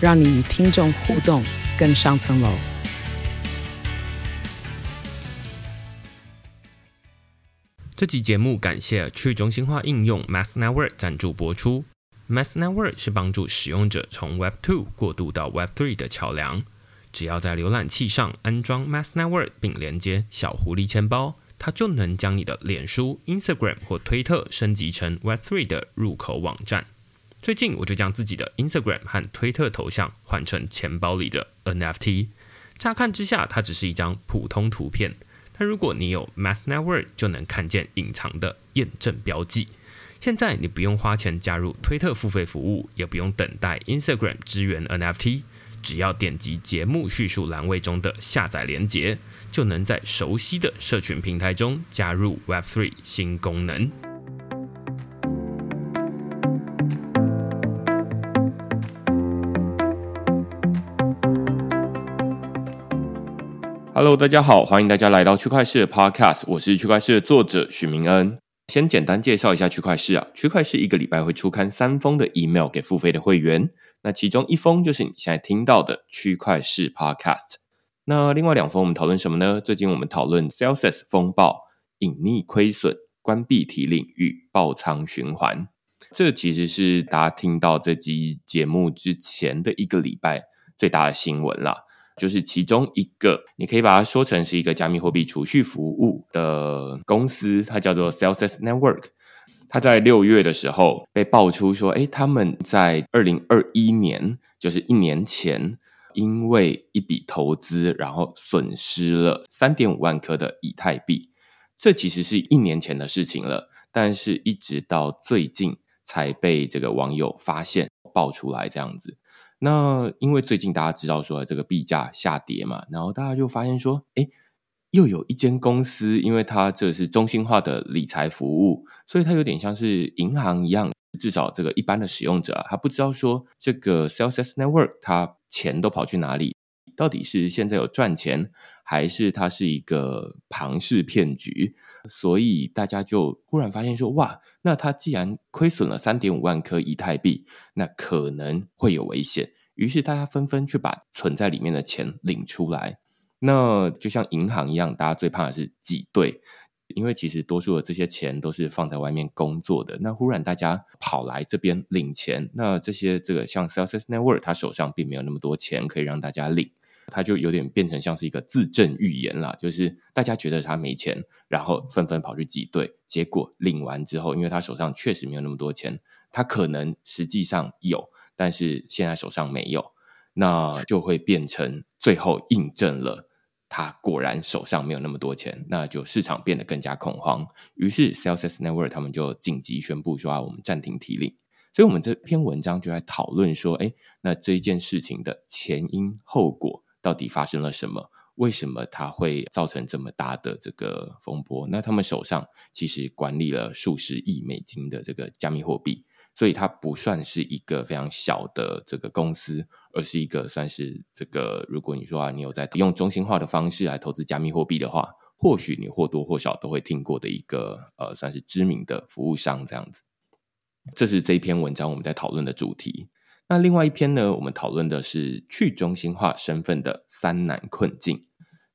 让你与听众互动更上层楼。这集节目感谢去中心化应用 Math Network 赞助播出。Math Network 是帮助使用者从 Web 2过渡到 Web 3的桥梁。只要在浏览器上安装 Math Network 并连接小狐狸钱包，它就能将你的脸书、Instagram 或推特升级成 Web 3的入口网站。最近我就将自己的 Instagram 和推特头像换成钱包里的 NFT。乍看之下，它只是一张普通图片。但如果你有 Math Network，就能看见隐藏的验证标记。现在你不用花钱加入推特付费服务，也不用等待 Instagram 支援 NFT，只要点击节目叙述栏位中的下载连接，就能在熟悉的社群平台中加入 Web3 新功能。Hello，大家好，欢迎大家来到区块势的 Podcast，我是区块势的作者许明恩。先简单介绍一下区块势啊，区块势一个礼拜会出刊三封的 email 给付费的会员，那其中一封就是你现在听到的区块势 Podcast，那另外两封我们讨论什么呢？最近我们讨论 Celsius 风暴、隐匿亏损、关闭提领与爆仓循环，这其实是大家听到这集节目之前的一个礼拜最大的新闻啦。就是其中一个，你可以把它说成是一个加密货币储蓄服务的公司，它叫做 Celsius Network。它在六月的时候被爆出说，诶，他们在二零二一年，就是一年前，因为一笔投资，然后损失了三点五万颗的以太币。这其实是一年前的事情了，但是一直到最近才被这个网友发现爆出来这样子。那因为最近大家知道说这个币价下跌嘛，然后大家就发现说，哎，又有一间公司，因为它这是中心化的理财服务，所以它有点像是银行一样，至少这个一般的使用者啊，他不知道说这个 Celsius Network 它钱都跑去哪里。到底是现在有赚钱，还是它是一个庞氏骗局？所以大家就忽然发现说：“哇，那它既然亏损了三点五万颗以太币，那可能会有危险。”于是大家纷纷去把存在里面的钱领出来。那就像银行一样，大家最怕的是挤兑，因为其实多数的这些钱都是放在外面工作的。那忽然大家跑来这边领钱，那这些这个像 Celsius Network，他手上并没有那么多钱可以让大家领。他就有点变成像是一个自证预言啦，就是大家觉得他没钱，然后纷纷跑去挤兑，结果领完之后，因为他手上确实没有那么多钱，他可能实际上有，但是现在手上没有，那就会变成最后印证了他果然手上没有那么多钱，那就市场变得更加恐慌，于是 Celsius Network 他们就紧急宣布说啊，我们暂停提领，所以我们这篇文章就在讨论说，哎，那这一件事情的前因后果。到底发生了什么？为什么它会造成这么大的这个风波？那他们手上其实管理了数十亿美金的这个加密货币，所以它不算是一个非常小的这个公司，而是一个算是这个。如果你说啊，你有在用中心化的方式来投资加密货币的话，或许你或多或少都会听过的一个呃，算是知名的服务商这样子。这是这一篇文章我们在讨论的主题。那另外一篇呢，我们讨论的是去中心化身份的三难困境。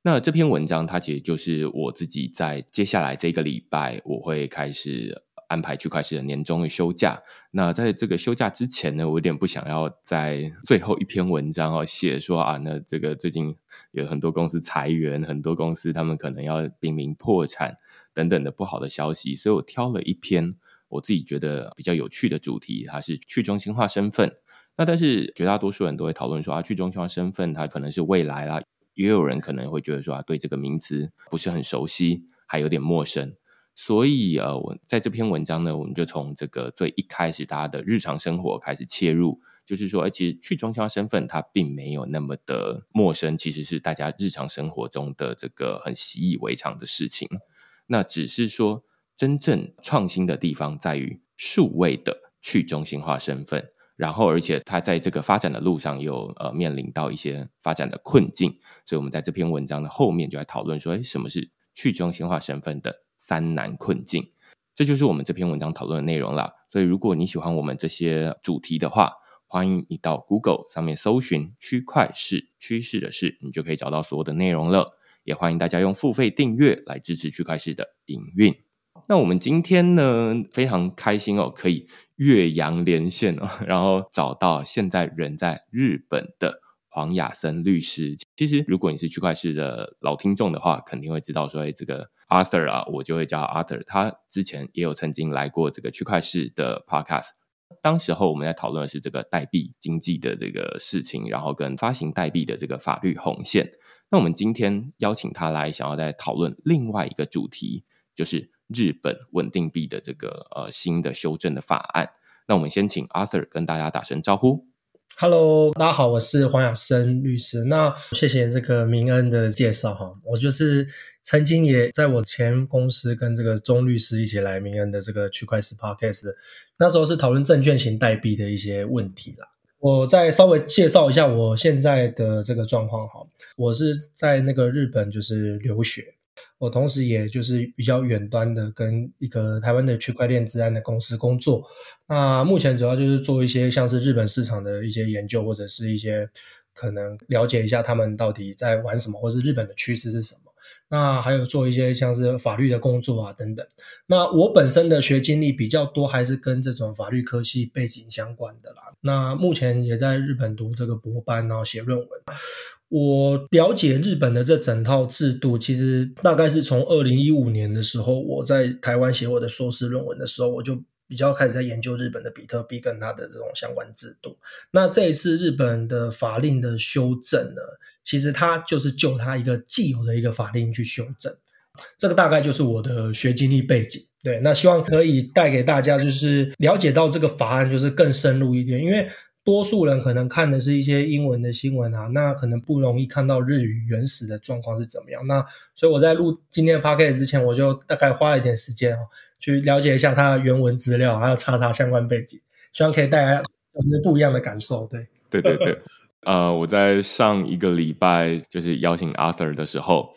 那这篇文章它其实就是我自己在接下来这个礼拜，我会开始安排区块链的年终的休假。那在这个休假之前呢，我有点不想要在最后一篇文章哦写说啊，那这个最近有很多公司裁员，很多公司他们可能要濒临破产等等的不好的消息，所以我挑了一篇我自己觉得比较有趣的主题，它是去中心化身份。那但是绝大多数人都会讨论说啊，去中心化身份它可能是未来啦，也有人可能会觉得说啊，对这个名词不是很熟悉，还有点陌生。所以呃，我在这篇文章呢，我们就从这个最一开始大家的日常生活开始切入，就是说，其实去中心化身份它并没有那么的陌生，其实是大家日常生活中的这个很习以为常的事情。那只是说，真正创新的地方在于数位的去中心化身份，然后而且它在这个发展的路上又呃面临到一些发展的困境，所以我们在这篇文章的后面就来讨论说，诶，什么是去中心化身份的三难困境，这就是我们这篇文章讨论的内容了。所以，如果你喜欢我们这些主题的话，欢迎你到 Google 上面搜寻“区块势趋势的事”，你就可以找到所有的内容了。也欢迎大家用付费订阅来支持区块势的营运。那我们今天呢，非常开心哦，可以越洋连线哦，然后找到现在人在日本的。黄雅森律师，其实如果你是区块势的老听众的话，肯定会知道说，哎，这个 Arthur 啊，我就会叫 Arthur。他之前也有曾经来过这个区块势的 Podcast，当时候我们在讨论的是这个代币经济的这个事情，然后跟发行代币的这个法律红线。那我们今天邀请他来，想要再讨论另外一个主题，就是日本稳定币的这个呃新的修正的法案。那我们先请 Arthur 跟大家打声招呼。Hello，大家好，我是黄雅生律师。那谢谢这个明恩的介绍哈，我就是曾经也在我前公司跟这个钟律师一起来明恩的这个区块势 Podcast，那时候是讨论证券型代币的一些问题啦。我再稍微介绍一下我现在的这个状况哈，我是在那个日本就是留学。我同时也就是比较远端的跟一个台湾的区块链治安的公司工作，那目前主要就是做一些像是日本市场的一些研究，或者是一些可能了解一下他们到底在玩什么，或是日本的趋势是什么。那还有做一些像是法律的工作啊等等。那我本身的学经历比较多，还是跟这种法律科系背景相关的啦。那目前也在日本读这个博班，然后写论文。我了解日本的这整套制度，其实大概是从二零一五年的时候，我在台湾写我的硕士论文的时候，我就比较开始在研究日本的比特币跟它的这种相关制度。那这一次日本的法令的修正呢，其实它就是就它一个既有的一个法令去修正，这个大概就是我的学经历背景。对，那希望可以带给大家就是了解到这个法案就是更深入一点，因为。多数人可能看的是一些英文的新闻啊，那可能不容易看到日语原始的状况是怎么样。那所以我在录今天的 p o c a s t 之前，我就大概花了一点时间哦，去了解一下它的原文资料，还有查查相关背景，希望可以带来就是不一样的感受。对，对对对。呃，我在上一个礼拜就是邀请 Arthur 的时候，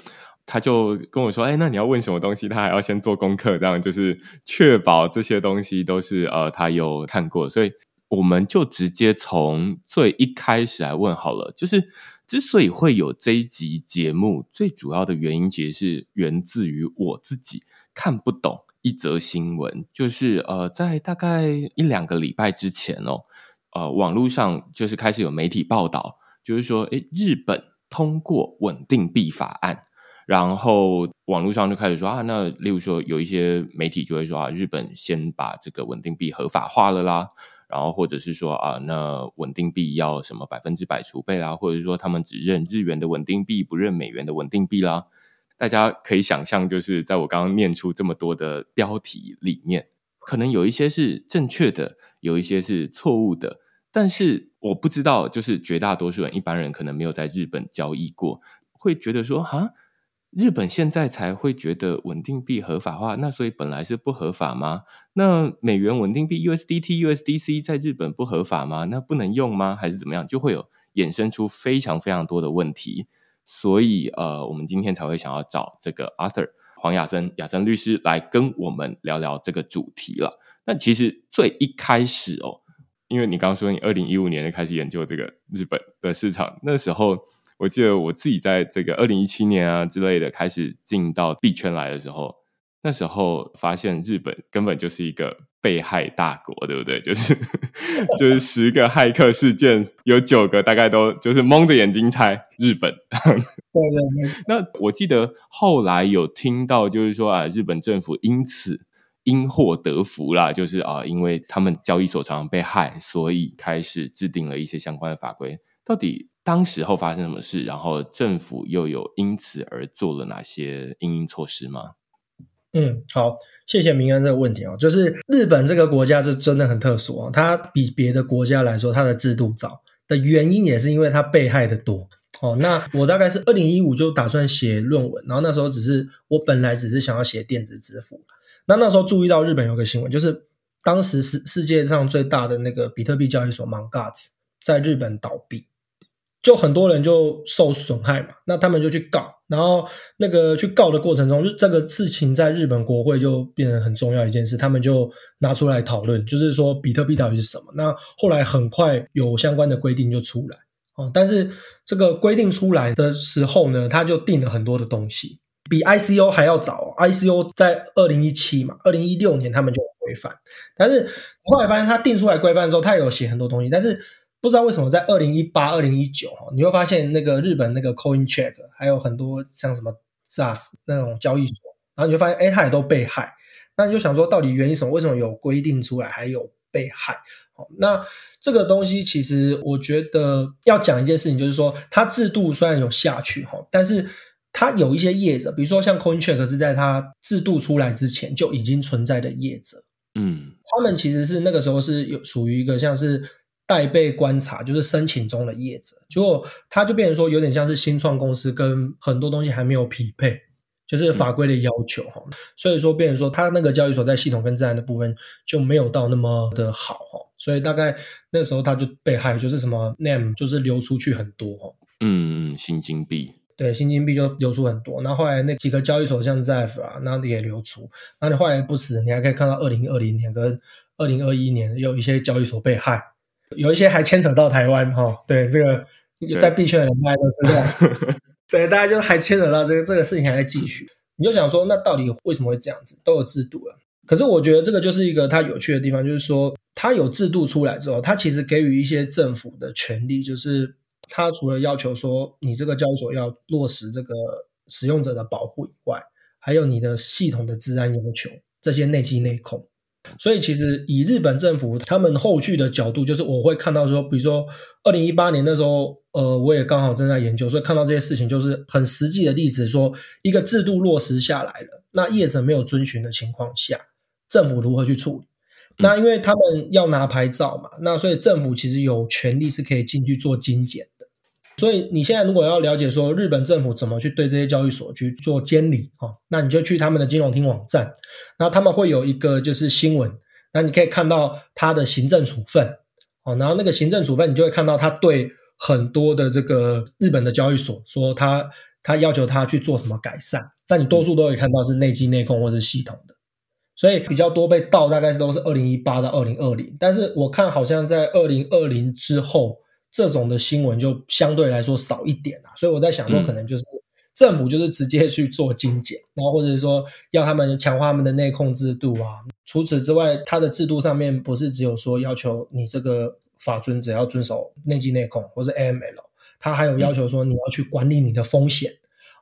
他就跟我说：“哎，那你要问什么东西，他还要先做功课，这样就是确保这些东西都是呃他有看过，所以。”我们就直接从最一开始来问好了，就是之所以会有这一集节目，最主要的原因其实是源自于我自己看不懂一则新闻，就是呃，在大概一两个礼拜之前哦，呃，网络上就是开始有媒体报道，就是说，诶，日本通过稳定币法案，然后网络上就开始说啊，那例如说有一些媒体就会说啊，日本先把这个稳定币合法化了啦。然后或者是说啊，那稳定币要什么百分之百储备啦，或者是说他们只认日元的稳定币，不认美元的稳定币啦。大家可以想象，就是在我刚刚念出这么多的标题里面，可能有一些是正确的，有一些是错误的。但是我不知道，就是绝大多数人，一般人可能没有在日本交易过，会觉得说啊。日本现在才会觉得稳定币合法化，那所以本来是不合法吗？那美元稳定币 USDT、USDC 在日本不合法吗？那不能用吗？还是怎么样？就会有衍生出非常非常多的问题。所以呃，我们今天才会想要找这个 Arthur 黄雅森雅森律师来跟我们聊聊这个主题了。那其实最一开始哦，因为你刚刚说你二零一五年就开始研究这个日本的市场，那时候。我记得我自己在这个二零一七年啊之类的开始进到币圈来的时候，那时候发现日本根本就是一个被害大国，对不对？就是 就是十个骇客事件有九个大概都就是蒙着眼睛猜日本。对对对。那我记得后来有听到就是说啊，日本政府因此因祸得福啦，就是啊，因为他们交易所常常被害，所以开始制定了一些相关的法规。到底？当时候发生什么事？然后政府又有因此而做了哪些应应措施吗？嗯，好，谢谢明恩这个问题哦，就是日本这个国家是真的很特殊哦，它比别的国家来说，它的制度早的原因也是因为它被害的多哦。那我大概是二零一五就打算写论文，然后那时候只是我本来只是想要写电子支付，那那时候注意到日本有个新闻，就是当时世世界上最大的那个比特币交易所 Mt. Gox 在日本倒闭。就很多人就受损害嘛，那他们就去告，然后那个去告的过程中，这个事情在日本国会就变成很重要一件事，他们就拿出来讨论，就是说比特币到底是什么。那后来很快有相关的规定就出来哦，但是这个规定出来的时候呢，他就定了很多的东西，比 ICO 还要早。ICO 在二零一七嘛，二零一六年他们就有规范，但是后来发现他定出来规范之后，他有写很多东西，但是。不知道为什么在二零一八、二零一九哈，你会发现那个日本那个 Coincheck 还有很多像什么 ZAF 那种交易所，然后你就发现，哎，它也都被害。那你就想说，到底原因什么？为什么有规定出来还有被害？好，那这个东西其实我觉得要讲一件事情，就是说它制度虽然有下去哈，但是它有一些业者，比如说像 Coincheck 是在它制度出来之前就已经存在的业者，嗯，他们其实是那个时候是有属于一个像是。待被观察，就是申请中的业者，结果他就变成说有点像是新创公司，跟很多东西还没有匹配，就是法规的要求哈，嗯、所以说变成说他那个交易所在系统跟自然的部分就没有到那么的好哈，所以大概那时候他就被害，就是什么 name 就是流出去很多哈，嗯嗯，新金币，对，新金币就流出很多，然后后来那几个交易所像 ZEF 啊，那也流出，那你后来不死，你还可以看到二零二零年跟二零二一年有一些交易所被害。有一些还牵扯到台湾哈，对这个在币圈的人大家都知道，对，对大家就还牵扯到这个这个事情还在继续，你就想说那到底为什么会这样子？都有制度了，可是我觉得这个就是一个它有趣的地方，就是说它有制度出来之后，它其实给予一些政府的权利，就是它除了要求说你这个交易所要落实这个使用者的保护以外，还有你的系统的治安要求，这些内机内控。所以，其实以日本政府他们后续的角度，就是我会看到说，比如说二零一八年那时候，呃，我也刚好正在研究，所以看到这些事情，就是很实际的例子，说一个制度落实下来了，那业者没有遵循的情况下，政府如何去处理？那因为他们要拿牌照嘛，那所以政府其实有权利是可以进去做精简。所以你现在如果要了解说日本政府怎么去对这些交易所去做监理啊，那你就去他们的金融厅网站，然后他们会有一个就是新闻，那你可以看到他的行政处分，哦，然后那个行政处分你就会看到他对很多的这个日本的交易所说他他要求他去做什么改善，但你多数都会看到是内机内控或是系统的，所以比较多被盗大概是都是二零一八到二零二零，但是我看好像在二零二零之后。这种的新闻就相对来说少一点啊，所以我在想说，可能就是政府就是直接去做精简，然后或者是说要他们强化他们的内控制度啊。除此之外，它的制度上面不是只有说要求你这个法遵只要遵守内稽内控或者 AML，它还有要求说你要去管理你的风险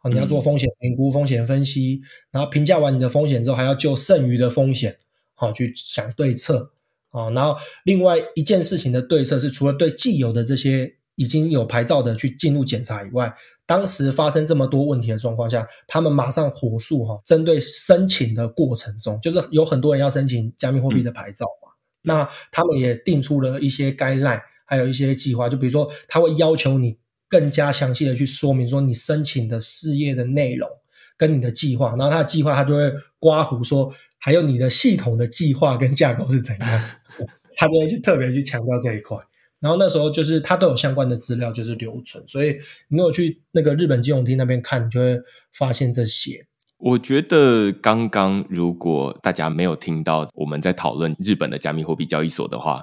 啊，你要做风险评估、风险分析，然后评价完你的风险之后，还要就剩余的风险好去想对策。啊，然后另外一件事情的对策是，除了对既有的这些已经有牌照的去进入检查以外，当时发生这么多问题的状况下，他们马上火速哈，针对申请的过程中，就是有很多人要申请加密货币的牌照嘛，嗯、那他们也定出了一些 guideline，还有一些计划，就比如说他会要求你更加详细的去说明说你申请的事业的内容跟你的计划，然后他的计划他就会刮胡说。还有你的系统的计划跟架构是怎样，他就会去特别去强调这一块。然后那时候就是他都有相关的资料就是留存，所以你有去那个日本金融厅那边看，你就会发现这些。我觉得刚刚如果大家没有听到我们在讨论日本的加密货币交易所的话，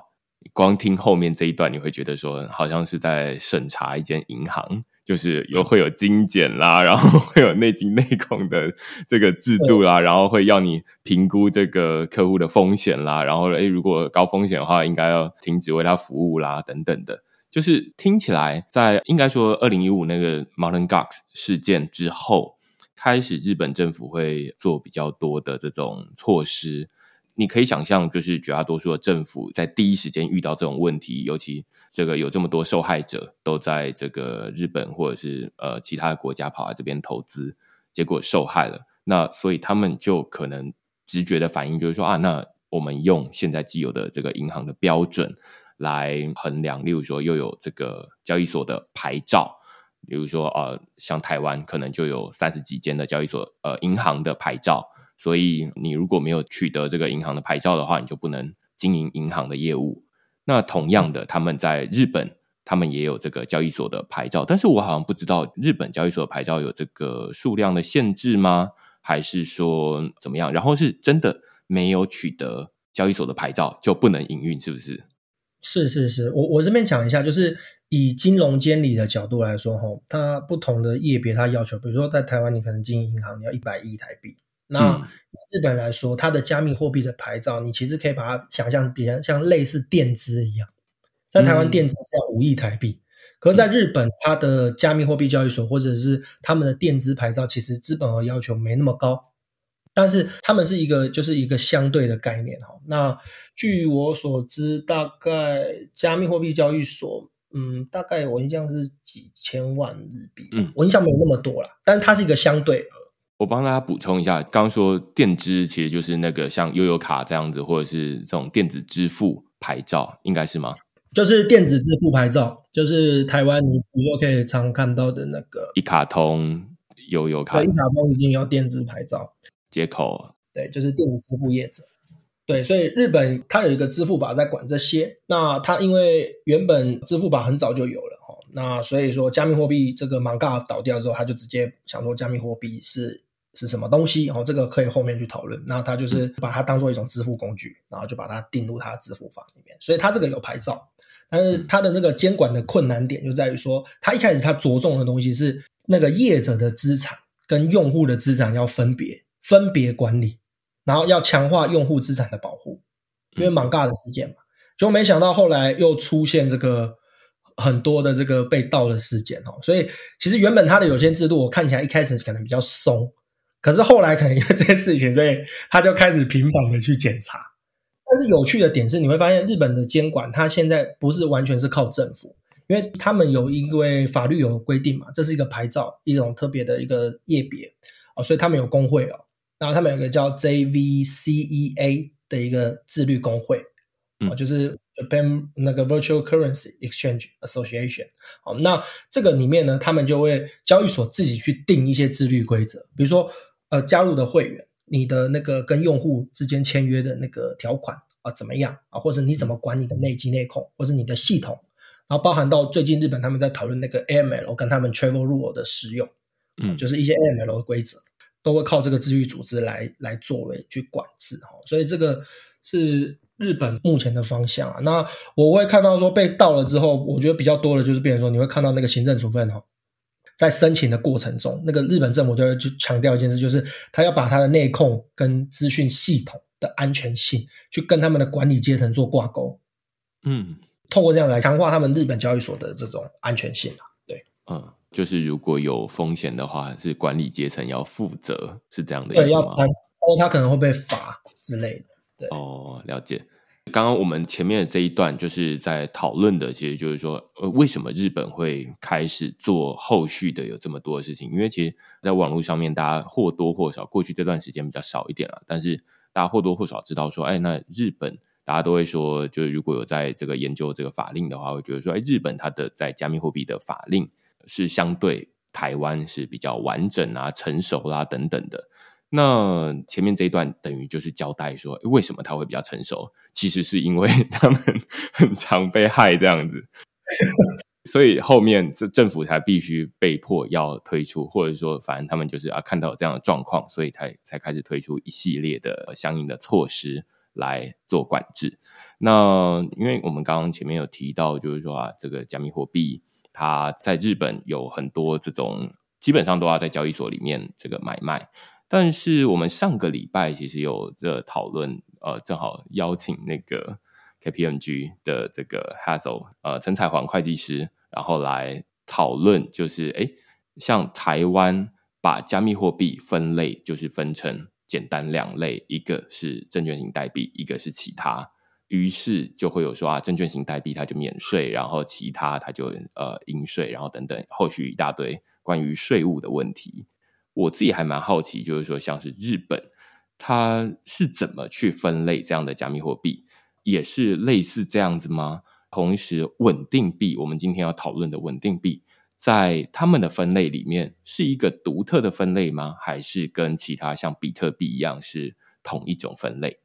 光听后面这一段，你会觉得说好像是在审查一间银行。就是有会有精简啦，然后会有内稽内控的这个制度啦，然后会要你评估这个客户的风险啦，然后诶，如果高风险的话，应该要停止为他服务啦，等等的。就是听起来，在应该说二零一五那个 Mountain Gox 事件之后，开始日本政府会做比较多的这种措施。你可以想象，就是绝大多数的政府在第一时间遇到这种问题，尤其这个有这么多受害者都在这个日本或者是呃其他的国家跑来这边投资，结果受害了，那所以他们就可能直觉的反应就是说啊，那我们用现在既有的这个银行的标准来衡量，例如说又有这个交易所的牌照，比如说呃，像台湾可能就有三十几间的交易所呃银行的牌照，所以你如果没有取得这个银行的牌照的话，你就不能经营银行的业务。那同样的，他们在日本。他们也有这个交易所的牌照，但是我好像不知道日本交易所牌照有这个数量的限制吗？还是说怎么样？然后是真的没有取得交易所的牌照就不能营运，是不是？是是是，我我这边讲一下，就是以金融监理的角度来说，哈，它不同的业别它要求，比如说在台湾，你可能经营银行，你要一百亿台币。那日本来说，它的加密货币的牌照，你其实可以把它想象，比较像类似电资一样。在台湾电资是要五亿台币，嗯、可是在日本，它的加密货币交易所或者是他们的电资牌照，其实资本额要求没那么高，但是他们是一个就是一个相对的概念哈。那据我所知，大概加密货币交易所，嗯，大概我印象是几千万日币，嗯，我印象没有那么多啦，但是它是一个相对额。我帮大家补充一下，刚刚说电支其实就是那个像悠游卡这样子，或者是这种电子支付牌照，应该是吗？就是电子支付牌照，就是台湾你比如说可以常看到的那个一卡通、悠游卡，对，一卡通已经有电子牌照接口，对，就是电子支付业者，对，所以日本它有一个支付宝在管这些，那它因为原本支付宝很早就有了哈，那所以说加密货币这个 Manga 倒掉之后，他就直接想说加密货币是。是什么东西？哦，这个可以后面去讨论。那他就是把它当做一种支付工具，然后就把它定入他的支付法里面。所以他这个有牌照，但是他的那个监管的困难点就在于说，他一开始他着重的东西是那个业者的资产跟用户的资产要分别分别管理，然后要强化用户资产的保护。因为蛮尬的事件嘛，就没想到后来又出现这个很多的这个被盗的事件哦。所以其实原本他的有些制度，我看起来一开始可能比较松。可是后来可能因为这件事情，所以他就开始频繁的去检查。但是有趣的点是，你会发现日本的监管，它现在不是完全是靠政府，因为他们有因为法律有规定嘛，这是一个牌照，一种特别的一个业别哦，所以他们有工会哦，然后他们有一个叫 JVCEA 的一个自律工会，哦，就是 Japan 那个 Virtual Currency Exchange Association。哦，那这个里面呢，他们就会交易所自己去定一些自律规则，比如说。呃，加入的会员，你的那个跟用户之间签约的那个条款啊，怎么样啊？或者你怎么管你的内机内控，或者你的系统，然后包含到最近日本他们在讨论那个 AML 跟他们 Travel Rule 的使用，嗯，就是一些 AML 的规则，都会靠这个自愈组织来来作为去管制哈。所以这个是日本目前的方向啊。那我会看到说被盗了之后，我觉得比较多的就是变成说你会看到那个行政处分哈。在申请的过程中，那个日本政府就会去强调一件事，就是他要把他的内控跟资讯系统的安全性，去跟他们的管理阶层做挂钩。嗯，透过这样来强化他们日本交易所的这种安全性啊。对，嗯，就是如果有风险的话，是管理阶层要负责，是这样的意思吗？对，要他可能会被罚之类的。对，哦，了解。刚刚我们前面的这一段就是在讨论的，其实就是说，呃，为什么日本会开始做后续的有这么多的事情？因为其实，在网络上面，大家或多或少过去这段时间比较少一点了，但是大家或多或少知道说，哎，那日本大家都会说，就是如果有在这个研究这个法令的话，会觉得说，哎，日本它的在加密货币的法令是相对台湾是比较完整啊、成熟啦、啊、等等的。那前面这一段等于就是交代说，为什么他会比较成熟？其实是因为他们很常被害这样子，所以后面是政府才必须被迫要推出，或者说反正他们就是啊看到这样的状况，所以才才开始推出一系列的相应的措施来做管制。那因为我们刚刚前面有提到，就是说啊，这个加密货币它在日本有很多这种，基本上都要在交易所里面这个买卖。但是我们上个礼拜其实有这讨论，呃，正好邀请那个 KPMG 的这个 Hazel，呃，陈彩环会计师，然后来讨论，就是诶，像台湾把加密货币分类，就是分成简单两类，一个是证券型代币，一个是其他，于是就会有说啊，证券型代币它就免税，然后其他它就呃应税，然后等等，后续一大堆关于税务的问题。我自己还蛮好奇，就是说像是日本，它是怎么去分类这样的加密货币？也是类似这样子吗？同时，稳定币，我们今天要讨论的稳定币，在他们的分类里面是一个独特的分类吗？还是跟其他像比特币一样是同一种分类？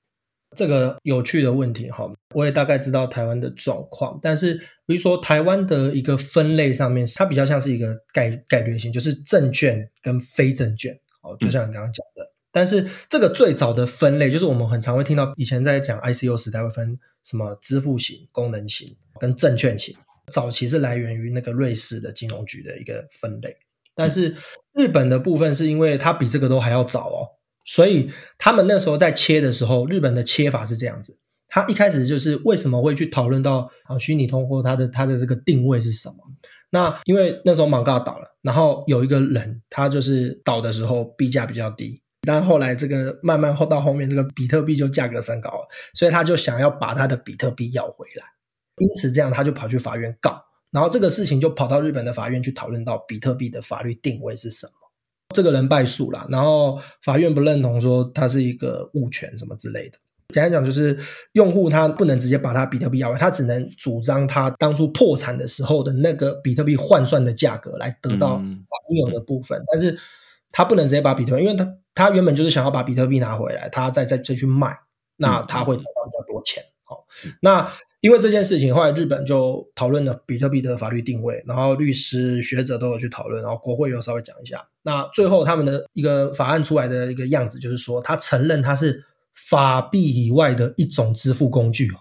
这个有趣的问题哈，我也大概知道台湾的状况，但是比如说台湾的一个分类上面，它比较像是一个概概率性，就是证券跟非证券，哦，就像你刚刚讲的。嗯、但是这个最早的分类，就是我们很常会听到以前在讲 ICO 时代会分。什么支付型、功能型跟证券型，早期是来源于那个瑞士的金融局的一个分类，但是日本的部分是因为它比这个都还要早哦，所以他们那时候在切的时候，日本的切法是这样子，他一开始就是为什么会去讨论到啊虚拟通货它的它的这个定位是什么？那因为那时候芒嘎倒了，然后有一个人他就是倒的时候币价比较低。但后来这个慢慢后到后面，这个比特币就价格升高了，所以他就想要把他的比特币要回来，因此这样他就跑去法院告，然后这个事情就跑到日本的法院去讨论到比特币的法律定位是什么，这个人败诉了，然后法院不认同说他是一个物权什么之类的，简单讲就是用户他不能直接把他比特币要回，他只能主张他当初破产的时候的那个比特币换算的价格来得到应有的部分，但是他不能直接把比特币，因为他。他原本就是想要把比特币拿回来，他再再再去卖，那他会得到比较多钱。好，那因为这件事情，后来日本就讨论了比特币的法律定位，然后律师学者都有去讨论，然后国会又稍微讲一下。那最后他们的一个法案出来的一个样子，就是说他承认它是法币以外的一种支付工具哦。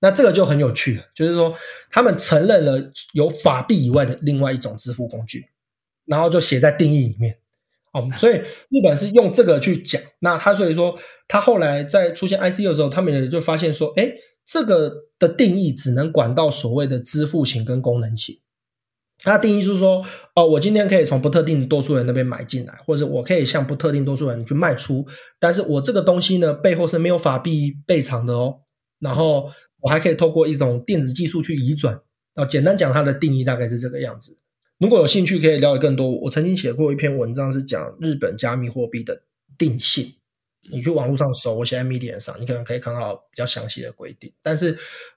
那这个就很有趣，就是说他们承认了有法币以外的另外一种支付工具，然后就写在定义里面。哦，所以日本是用这个去讲，那他所以说他后来在出现 ICO 的时候，他们也就发现说，诶，这个的定义只能管到所谓的支付型跟功能型。它定义是说，哦，我今天可以从不特定多数人那边买进来，或者我可以向不特定多数人去卖出，但是我这个东西呢，背后是没有法币备偿的哦。然后我还可以透过一种电子技术去移转。哦，简单讲，它的定义大概是这个样子。如果有兴趣，可以了解更多。我曾经写过一篇文章，是讲日本加密货币的定性。你去网络上搜，我写在 Medium 上，你可能可以看到比较详细的规定。但是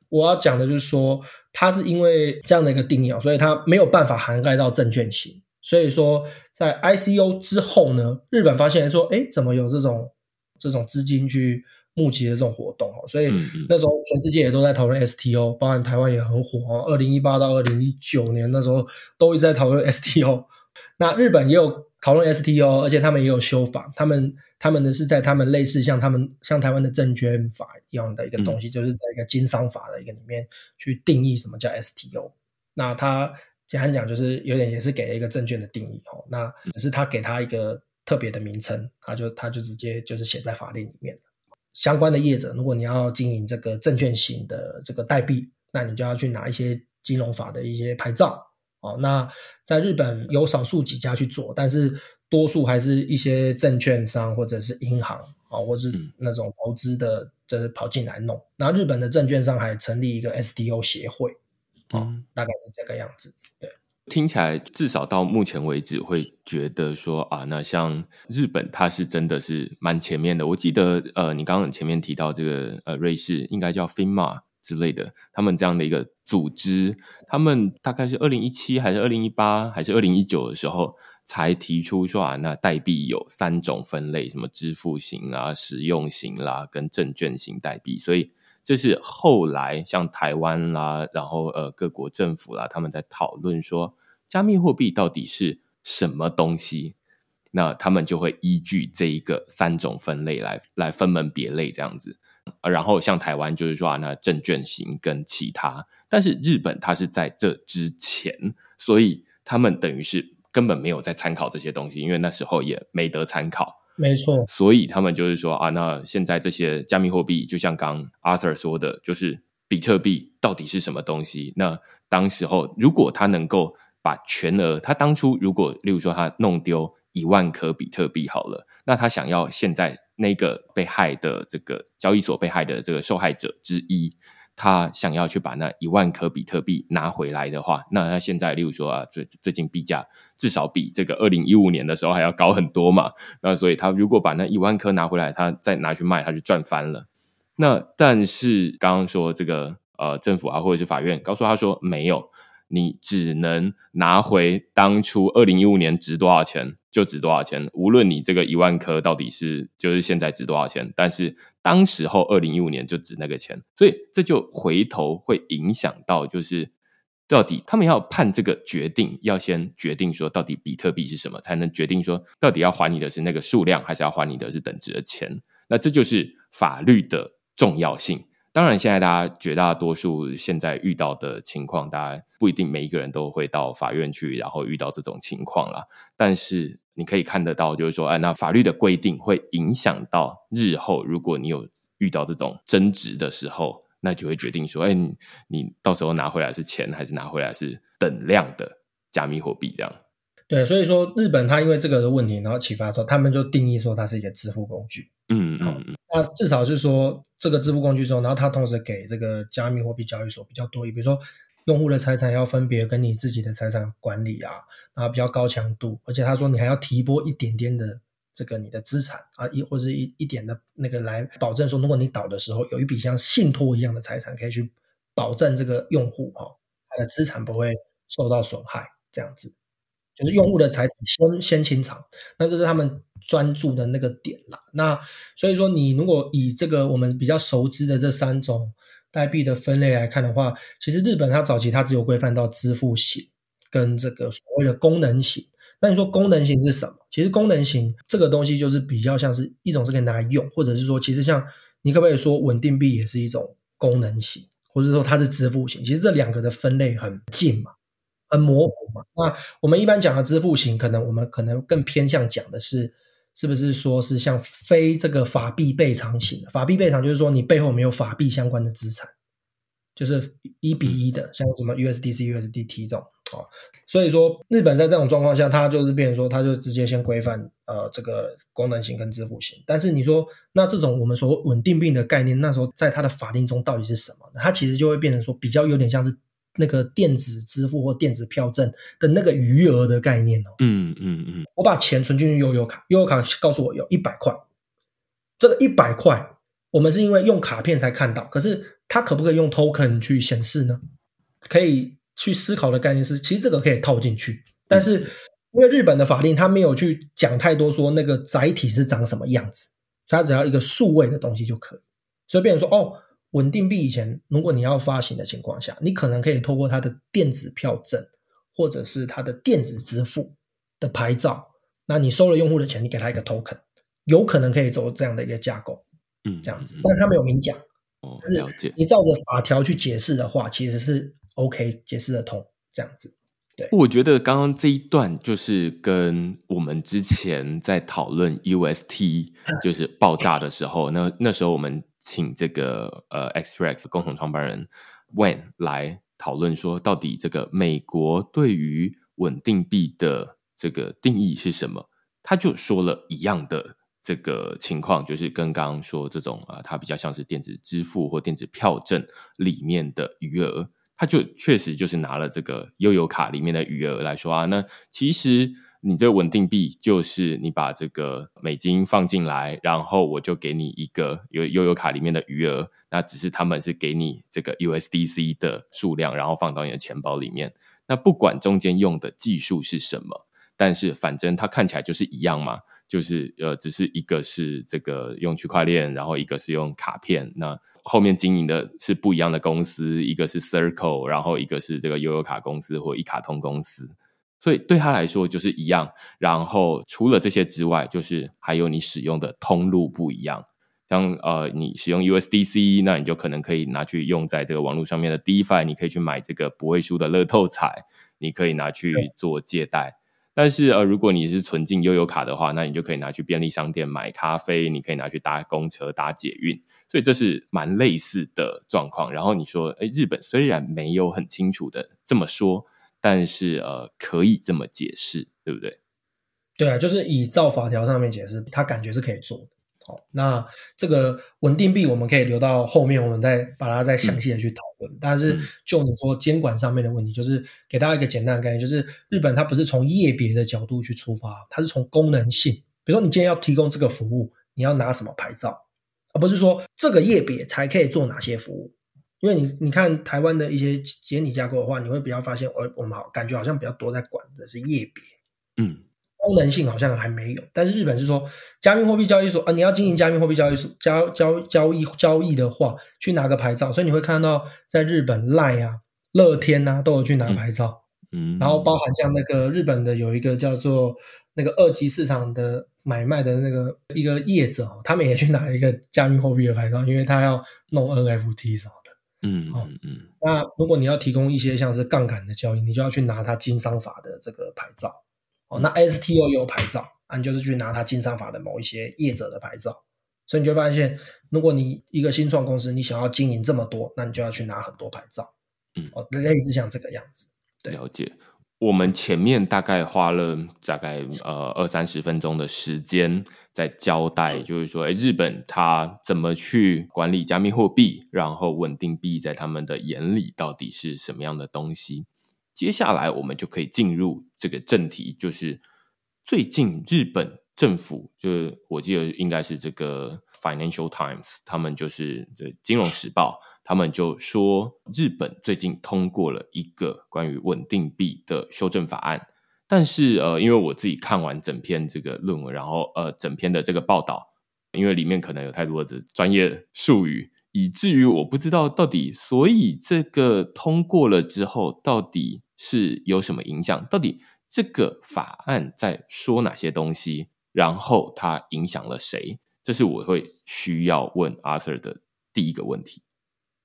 我要讲的就是说，它是因为这样的一个定义，所以它没有办法涵盖到证券型。所以说，在 ICO 之后呢，日本发现说，哎，怎么有这种这种资金去募集的这种活动哦，所以那时候全世界也都在讨论 STO，包含台湾也很火哦。二零一八到二零一九年那时候都一直在讨论 STO，那日本也有讨论 STO，而且他们也有修法，他们他们的是在他们类似像他们像台湾的证券法一样的一个东西，嗯、就是在一个经商法的一个里面去定义什么叫 STO。那他简单讲就是有点也是给了一个证券的定义哦，那只是他给他一个特别的名称，他就他就直接就是写在法令里面。相关的业者，如果你要经营这个证券型的这个代币，那你就要去拿一些金融法的一些牌照哦。那在日本有少数几家去做，但是多数还是一些证券商或者是银行啊，或是那种投资的，就是跑进来弄。那日本的证券商还成立一个 STO 协会，嗯，大概是这个样子，对。听起来，至少到目前为止，会觉得说啊，那像日本，它是真的是蛮前面的。我记得，呃，你刚刚前面提到这个，呃，瑞士应该叫 FINMA 之类的，他们这样的一个组织，他们大概是二零一七还是二零一八还是二零一九的时候，才提出说啊，那代币有三种分类，什么支付型啊、实用型啦，跟证券型代币，所以。这是后来像台湾啦，然后呃各国政府啦，他们在讨论说加密货币到底是什么东西，那他们就会依据这一个三种分类来来分门别类这样子。然后像台湾就是说啊，那证券型跟其他，但是日本它是在这之前，所以他们等于是根本没有在参考这些东西，因为那时候也没得参考。没错，所以他们就是说啊，那现在这些加密货币，就像刚 Arthur 说的，就是比特币到底是什么东西？那当时候如果他能够把全额，他当初如果例如说他弄丢一万颗比特币好了，那他想要现在那个被害的这个交易所被害的这个受害者之一，他想要去把那一万颗比特币拿回来的话，那他现在例如说啊，最最近币价至少比这个二零一五年的时候还要高很多嘛。那所以他如果把那一万颗拿回来，他再拿去卖，他就赚翻了。那但是刚刚说这个呃政府啊或者是法院告诉他说没有。你只能拿回当初二零一五年值多少钱就值多少钱，无论你这个一万颗到底是就是现在值多少钱，但是当时候二零一五年就值那个钱，所以这就回头会影响到就是到底他们要判这个决定，要先决定说到底比特币是什么，才能决定说到底要还你的是那个数量，还是要还你的是等值的钱，那这就是法律的重要性。当然，现在大家绝大多数现在遇到的情况，大家不一定每一个人都会到法院去，然后遇到这种情况啦。但是你可以看得到，就是说，哎，那法律的规定会影响到日后，如果你有遇到这种争执的时候，那就会决定说，哎，你你到时候拿回来是钱，还是拿回来是等量的加密货币这样。对，所以说日本它因为这个的问题，然后启发说，他们就定义说它是一个支付工具。嗯嗯嗯。那至少是说这个支付工具之后，然后它同时给这个加密货币交易所比较多，比如说用户的财产要分别跟你自己的财产管理啊，然后比较高强度，而且他说你还要提拨一点点的这个你的资产啊，一或者一一点的那个来保证说，如果你倒的时候，有一笔像信托一样的财产可以去保证这个用户哈，他的资产不会受到损害，这样子。就是用户的财产先先清偿，那这是他们专注的那个点啦。那所以说，你如果以这个我们比较熟知的这三种代币的分类来看的话，其实日本它早期它只有规范到支付型跟这个所谓的功能型。那你说功能型是什么？其实功能型这个东西就是比较像是一种是可以拿来用，或者是说，其实像你可不可以说稳定币也是一种功能型，或者说它是支付型？其实这两个的分类很近嘛。很模糊嘛？那我们一般讲的支付型，可能我们可能更偏向讲的是，是不是说是像非这个法币备偿型的？法币备偿就是说你背后没有法币相关的资产，就是一比一的，像什么 USDC、USDT 这种哦。所以说日本在这种状况下，它就是变成说，它就直接先规范呃这个功能型跟支付型。但是你说那这种我们所谓稳定币的概念，那时候在它的法令中到底是什么？它其实就会变成说比较有点像是。那个电子支付或电子票证的那个余额的概念哦，嗯嗯嗯，我把钱存进去悠游卡，悠游卡告诉我有一百块，这个一百块我们是因为用卡片才看到，可是它可不可以用 token 去显示呢？可以去思考的概念是，其实这个可以套进去，但是因为日本的法令它没有去讲太多说那个载体是长什么样子，它只要一个数位的东西就可以，所以变成说哦。稳定币以前，如果你要发行的情况下，你可能可以透过它的电子票证，或者是它的电子支付的牌照，那你收了用户的钱，你给他一个 token，有可能可以走这样的一个架构，嗯，这样子，但他没有明讲，哦，了解。你照着法条去解释的话，其实是 OK，解释得通，这样子。对，我觉得刚刚这一段就是跟我们之前在讨论 UST 就是爆炸的时候，那那时候我们。请这个呃，XREX 共同创办人 Wayne 来讨论说，到底这个美国对于稳定币的这个定义是什么？他就说了一样的这个情况，就是跟刚刚说这种啊，它比较像是电子支付或电子票证里面的余额，他就确实就是拿了这个悠游卡里面的余额来说啊，那其实。你这个稳定币就是你把这个美金放进来，然后我就给你一个有悠游卡里面的余额，那只是他们是给你这个 USDC 的数量，然后放到你的钱包里面。那不管中间用的技术是什么，但是反正它看起来就是一样嘛，就是呃，只是一个是这个用区块链，然后一个是用卡片，那后面经营的是不一样的公司，一个是 Circle，然后一个是这个悠游卡公司或一卡通公司。所以对他来说就是一样，然后除了这些之外，就是还有你使用的通路不一样。像呃，你使用 USDC，那你就可能可以拿去用在这个网络上面的 DeFi，你可以去买这个不会输的乐透彩，你可以拿去做借贷。但是呃，如果你是存进悠游卡的话，那你就可以拿去便利商店买咖啡，你可以拿去搭公车、搭捷运。所以这是蛮类似的状况。然后你说，哎，日本虽然没有很清楚的这么说。但是呃，可以这么解释，对不对？对啊，就是以照法条上面解释，他感觉是可以做的。好，那这个稳定币我们可以留到后面，我们再把它再详细的去讨论。嗯、但是就你说监管上面的问题，就是给大家一个简单的概念，就是日本它不是从业别的角度去出发，它是从功能性。比如说你今天要提供这个服务，你要拿什么牌照，而不是说这个业别才可以做哪些服务。因为你你看台湾的一些监理架构的话，你会比较发现，我我们好感觉好像比较多在管的是业别，嗯。功能性好像还没有，但是日本是说加密货币交易所啊，你要经营加密货币交易所交交交易交易的话，去拿个牌照。所以你会看到在日本 LINE 啊、乐天啊都有去拿牌照，嗯，然后包含像那个日本的有一个叫做那个二级市场的买卖的那个一个业者，他们也去拿一个加密货币的牌照，因为他要弄 NFT 什么的，嗯嗯嗯。那如果你要提供一些像是杠杆的交易，你就要去拿它经商法的这个牌照。哦，那 STO 有牌照，啊，你就是去拿它经商法的某一些业者的牌照，所以你就发现，如果你一个新创公司，你想要经营这么多，那你就要去拿很多牌照，嗯，哦，类似像这个样子。对，了解。我们前面大概花了大概呃二三十分钟的时间在交代，就是说，诶，日本它怎么去管理加密货币，然后稳定币在他们的眼里到底是什么样的东西？接下来我们就可以进入这个正题，就是最近日本政府，就是我记得应该是这个 Financial Times，他们就是这金融时报，他们就说日本最近通过了一个关于稳定币的修正法案，但是呃，因为我自己看完整篇这个论文，然后呃，整篇的这个报道，因为里面可能有太多的专业术语。以至于我不知道到底，所以这个通过了之后，到底是有什么影响？到底这个法案在说哪些东西？然后它影响了谁？这是我会需要问 Arthur 的第一个问题。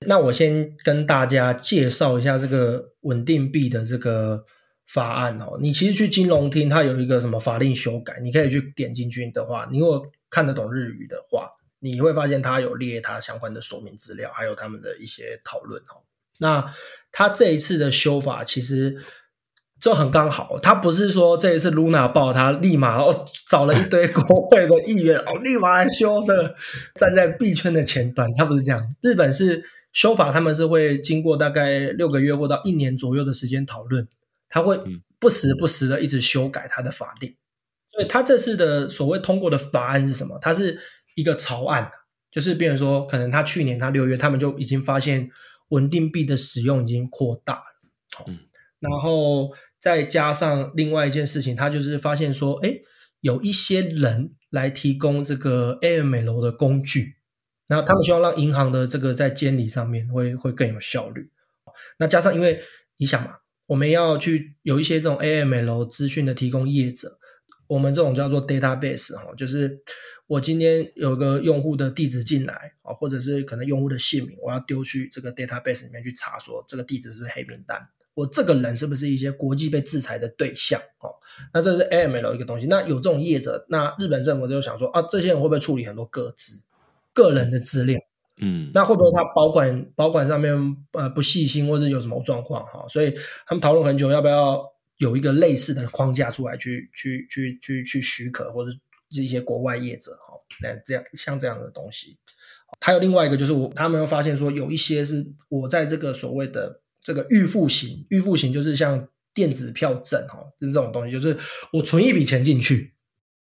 那我先跟大家介绍一下这个稳定币的这个法案哦。你其实去金融厅，它有一个什么法令修改，你可以去点进去的话，你如果看得懂日语的话。你会发现它有列它相关的说明资料，还有他们的一些讨论哦。那它这一次的修法其实就很刚好，他不是说这一次 Luna 爆他立马哦找了一堆国会的议员哦 立马来修这个，站在币圈的前端，他不是这样。日本是修法，他们是会经过大概六个月或到一年左右的时间讨论，他会不时不时的一直修改他的法令。所以他这次的所谓通过的法案是什么？它是。一个草案，就是变成说，可能他去年他六月，他们就已经发现稳定币的使用已经扩大了，嗯，然后再加上另外一件事情，他就是发现说，哎，有一些人来提供这个 AML 的工具，那他们希望让银行的这个在监理上面会会更有效率。那加上因为你想嘛，我们要去有一些这种 AML 资讯的提供业者，我们这种叫做 database 哈，就是。我今天有个用户的地址进来啊，或者是可能用户的姓名，我要丢去这个 database 里面去查，说这个地址是不是黑名单，我这个人是不是一些国际被制裁的对象哦？那这是 AML 一个东西。那有这种业者，那日本政府就想说啊，这些人会不会处理很多个资、个人的资料？嗯，那会不会他保管保管上面呃不细心，或者有什么状况哈？所以他们讨论很久，要不要有一个类似的框架出来去去去去去许可，或者。是一些国外业者哈，那这样像这样的东西，还有另外一个就是我他们又发现说有一些是我在这个所谓的这个预付型，预付型就是像电子票证哈，就是这种东西，就是我存一笔钱进去，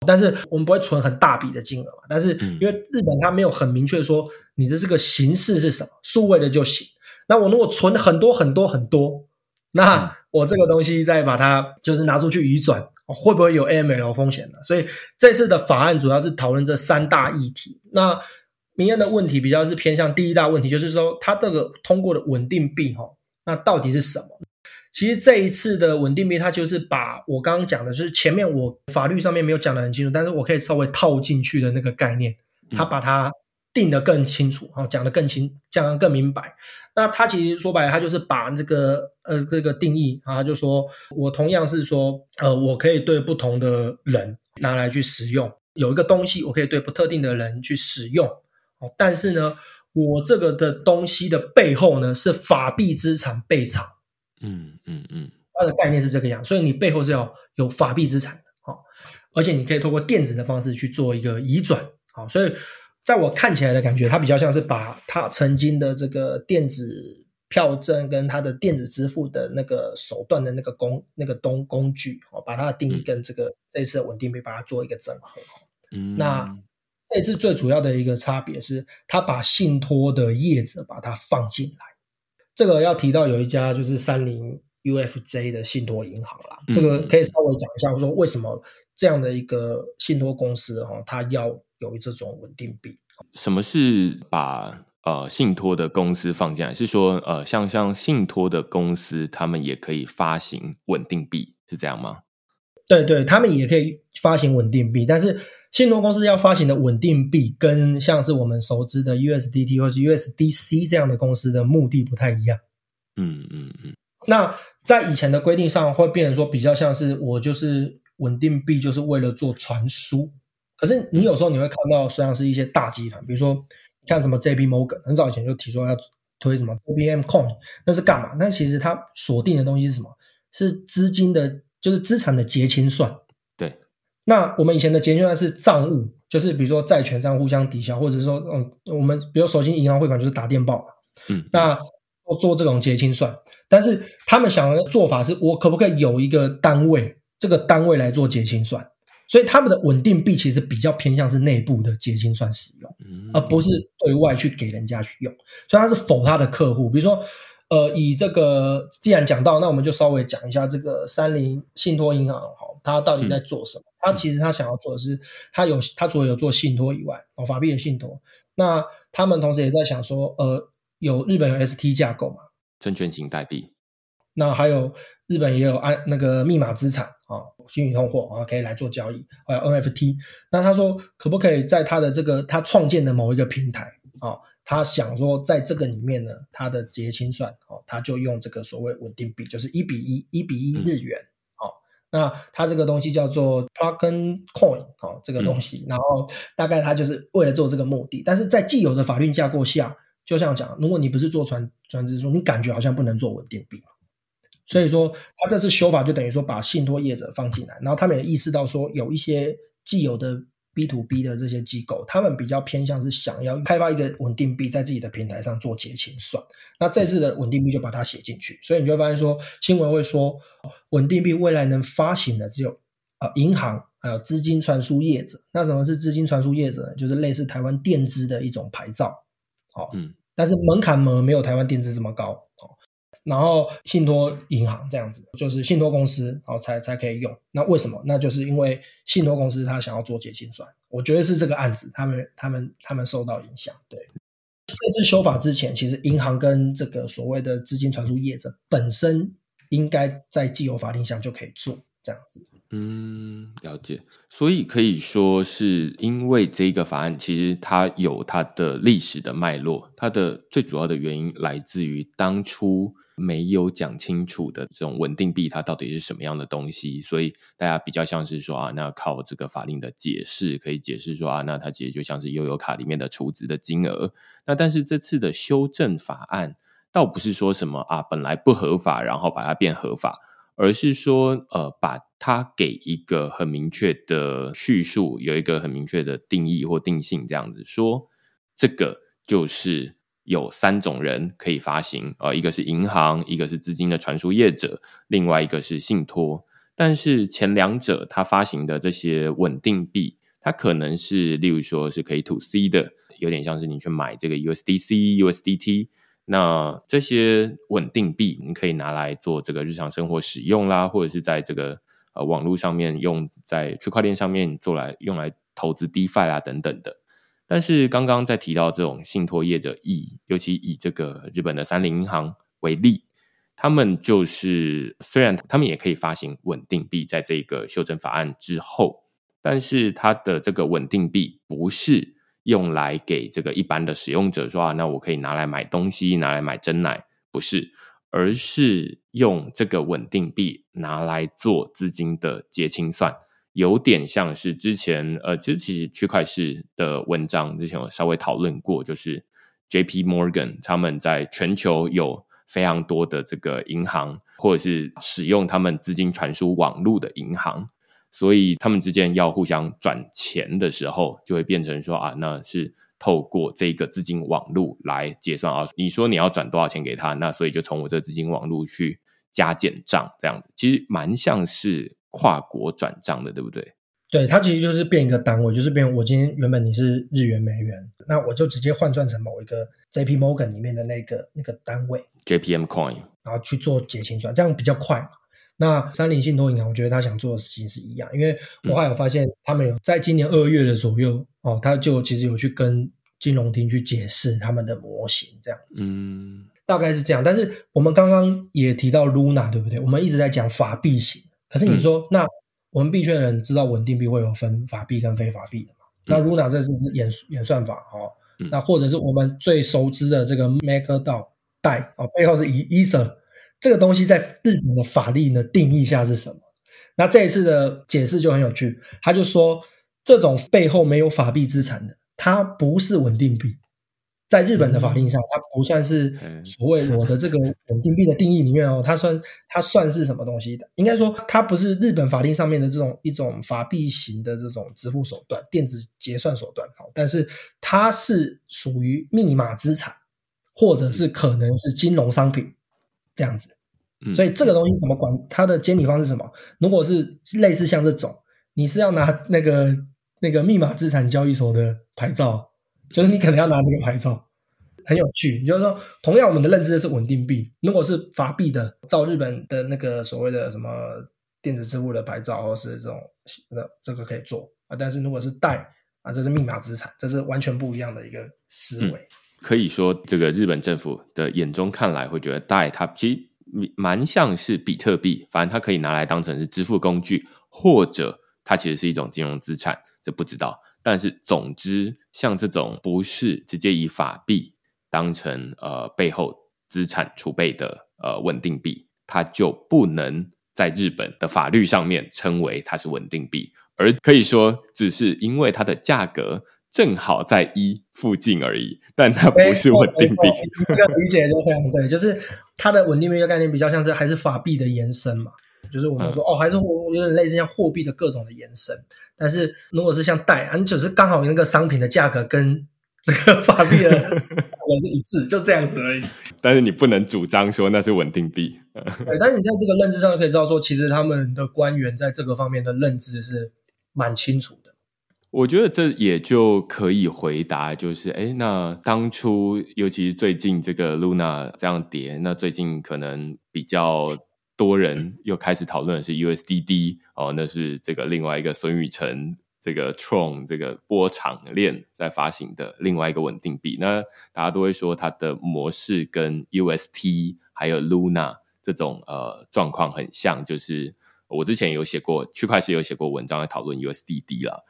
但是我们不会存很大笔的金额嘛，但是因为日本它没有很明确说你的这个形式是什么，数位的就行。那我如果存很多很多很多，那我这个东西再把它就是拿出去移转。会不会有 AML 风险呢？所以这次的法案主要是讨论这三大议题。那明恩的问题比较是偏向第一大问题，就是说它这个通过的稳定币哈，那到底是什么？其实这一次的稳定币，它就是把我刚刚讲的，就是前面我法律上面没有讲的很清楚，但是我可以稍微套进去的那个概念，它把它定得更清楚，哈，讲得更清，讲得更明白。那它其实说白了，它就是把这个呃这个定义啊，他就说我同样是说呃，我可以对不同的人拿来去使用，有一个东西我可以对不特定的人去使用，哦，但是呢，我这个的东西的背后呢是法币资产备藏，嗯嗯嗯，它的概念是这个样，所以你背后是要有法币资产的，哦，而且你可以通过电子的方式去做一个移转，好，所以在我看起来的感觉，它比较像是把它曾经的这个电子票证跟它的电子支付的那个手段的那个工那个东工具，哦，把它的定义跟这个、嗯、这一次的稳定币把它做一个整合。嗯，那这一次最主要的一个差别是，他把信托的业者把它放进来。这个要提到有一家就是三菱 UFJ 的信托银行啦，这个可以稍微讲一下，说为什么这样的一个信托公司哈，它要有这种稳定币。什么是把呃信托的公司放进来？是说呃像像信托的公司，他们也可以发行稳定币，是这样吗？对对，他们也可以发行稳定币，但是信托公司要发行的稳定币，跟像是我们熟知的 USDT 或是 USDC 这样的公司的目的不太一样。嗯嗯嗯。那在以前的规定上，会变成说比较像是我就是稳定币，就是为了做传输。可是你有时候你会看到，虽然是一些大集团，比如说像什么 JP Morgan，很早以前就提出要推什么 JPM Coin，那是干嘛？那其实它锁定的东西是什么？是资金的。就是资产的结清算，对。那我们以前的结清算是账务，就是比如说债权账互相抵消，或者是说，嗯，我们比如首先银行汇款就是打电报，嗯，那做做这种结清算。但是他们想的做法是，我可不可以有一个单位，这个单位来做结清算？所以他们的稳定币其实比较偏向是内部的结清算使用，嗯，而不是对外去给人家去用。所以他是否他的客户，比如说。呃，以这个既然讲到，那我们就稍微讲一下这个三菱信托银行哈，它到底在做什么？它、嗯、其实它想要做的是，它有它除了有做信托以外，哦，法币的信托，那他们同时也在想说，呃，有日本有 ST 架构嘛，证券型代币，那还有日本也有按那个密码资产啊，虚拟通货啊，可以来做交易，还有 NFT。那他说可不可以在他的这个他创建的某一个平台啊？他想说，在这个里面呢，他的结清算哦，他就用这个所谓稳定币，就是一比一，一比一日元，哦，那他这个东西叫做 Token Coin，哦，这个东西，嗯、然后大概他就是为了做这个目的，但是在既有的法律架构下，就像讲，如果你不是做传传支书，你感觉好像不能做稳定币，所以说他这次修法就等于说把信托业者放进来，然后他们也意识到说有一些既有的。B to B 的这些机构，他们比较偏向是想要开发一个稳定币，在自己的平台上做结清算。那这次的稳定币就把它写进去，所以你就会发现说，新闻会说，稳定币未来能发行的只有啊银行，还有资金传输业者。那什么是资金传输业者呢？就是类似台湾电资的一种牌照，哦，嗯，但是门槛门没有台湾电资这么高，哦。然后信托银行这样子，就是信托公司，然后才才可以用。那为什么？那就是因为信托公司他想要做结清算，我觉得是这个案子，他们他们他们受到影响。对，这次修法之前，其实银行跟这个所谓的资金传输业者本身应该在既有法令下就可以做这样子。嗯，了解。所以可以说是因为这个法案其实它有它的历史的脉络，它的最主要的原因来自于当初。没有讲清楚的这种稳定币，它到底是什么样的东西？所以大家比较像是说啊，那靠这个法令的解释，可以解释说啊，那它其实就像是悠游卡里面的储值的金额。那但是这次的修正法案，倒不是说什么啊，本来不合法，然后把它变合法，而是说呃，把它给一个很明确的叙述，有一个很明确的定义或定性，这样子说，这个就是。有三种人可以发行，呃，一个是银行，一个是资金的传输业者，另外一个是信托。但是前两者它发行的这些稳定币，它可能是，例如说是可以 to C 的，有点像是你去买这个 USDC、USDT。那这些稳定币，你可以拿来做这个日常生活使用啦，或者是在这个呃网络上面用，在区块链上面做来用来投资 DeFi 啊等等的。但是刚刚在提到这种信托业者，以尤其以这个日本的三菱银行为例，他们就是虽然他们也可以发行稳定币，在这个修正法案之后，但是它的这个稳定币不是用来给这个一般的使用者说啊，那我可以拿来买东西，拿来买真奶，不是，而是用这个稳定币拿来做资金的结清算。有点像是之前，呃，其实其实区块市的文章之前有稍微讨论过，就是 J.P. Morgan 他们在全球有非常多的这个银行，或者是使用他们资金传输网络的银行，所以他们之间要互相转钱的时候，就会变成说啊，那是透过这个资金网络来结算啊。你说你要转多少钱给他，那所以就从我这资金网络去加减账，这样子其实蛮像是跨国转账的，对不对？对，它其实就是变一个单位，就是变我今天原本你是日元美元，那我就直接换算成某一个 JP Morgan 里面的那个那个单位 JPM Coin，然后去做结清算，这样比较快嘛。那三菱信托银行，我觉得他想做的事情是一样，因为我还有发现他们有在今年二月的左右哦，他就其实有去跟金融厅去解释他们的模型这样子，嗯，大概是这样。但是我们刚刚也提到 Luna，对不对？我们一直在讲法币型，可是你说、嗯、那我们币圈的人知道稳定币会有分法币跟非法币的嘛？嗯、那 Luna 这次是演演算法哦，嗯、那或者是我们最熟知的这个 MakerDAO 代哦，背后是 Ether。这个东西在日本的法律呢定义下是什么？那这一次的解释就很有趣，他就说这种背后没有法币资产的，它不是稳定币，在日本的法令上，它不算是所谓我的这个稳定币的定义里面哦，它算它算是什么东西的？应该说它不是日本法令上面的这种一种法币型的这种支付手段、电子结算手段，好，但是它是属于密码资产，或者是可能是金融商品。这样子，所以这个东西怎么管？它的监理方是什么？如果是类似像这种，你是要拿那个那个密码资产交易所的牌照，就是你可能要拿那个牌照，很有趣。就是说，同样我们的认知是稳定币，如果是法币的，照日本的那个所谓的什么电子支付的牌照，或是这种，那这个可以做啊。但是如果是代啊，这是密码资产，这是完全不一样的一个思维。可以说，这个日本政府的眼中看来，会觉得贷它其实蛮像是比特币，反正它可以拿来当成是支付工具，或者它其实是一种金融资产，这不知道。但是总之，像这种不是直接以法币当成呃背后资产储备的呃稳定币，它就不能在日本的法律上面称为它是稳定币，而可以说只是因为它的价格。正好在一附近而已，但它不是稳定币。这个理解就非常对，就是它的稳定币的概念比较像是还是法币的延伸嘛，就是我们说、嗯、哦，还是有点类似像货币的各种的延伸。但是如果是像代，你只是刚好那个商品的价格跟这个法币的价格是一致，就这样子而已。但是你不能主张说那是稳定币。对，但是你在这个认知上就可以知道说，其实他们的官员在这个方面的认知是蛮清楚的。我觉得这也就可以回答，就是哎，那当初尤其是最近这个 Luna 这样跌，那最近可能比较多人又开始讨论的是 USDD 哦，那是这个另外一个孙宇晨这个 Tron 这个波场链在发行的另外一个稳定币。那大家都会说它的模式跟 UST 还有 Luna 这种呃状况很像，就是我之前有写过区块链有写过文章来讨论 USDD 了。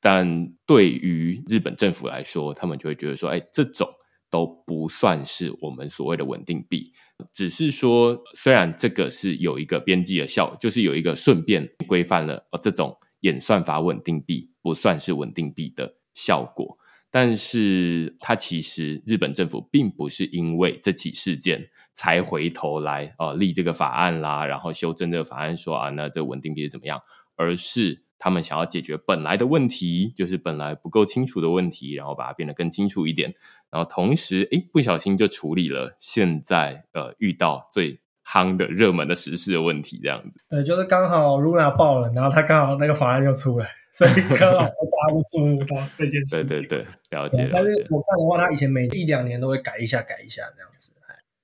但对于日本政府来说，他们就会觉得说，哎，这种都不算是我们所谓的稳定币，只是说，虽然这个是有一个边际的效，就是有一个顺便规范了，呃，这种演算法稳定币不算是稳定币的效果，但是它其实日本政府并不是因为这起事件才回头来呃立这个法案啦，然后修正这个法案说啊，那这稳定币是怎么样，而是。他们想要解决本来的问题，就是本来不够清楚的问题，然后把它变得更清楚一点。然后同时，诶，不小心就处理了现在呃遇到最夯的热门的时事的问题，这样子。对，就是刚好 Luna 爆了，然后他刚好那个法案又出来，所以 刚好大家都注意到这件事情。对对对，了解。但是我看的话，他以前每一两年都会改一下改一下这样子。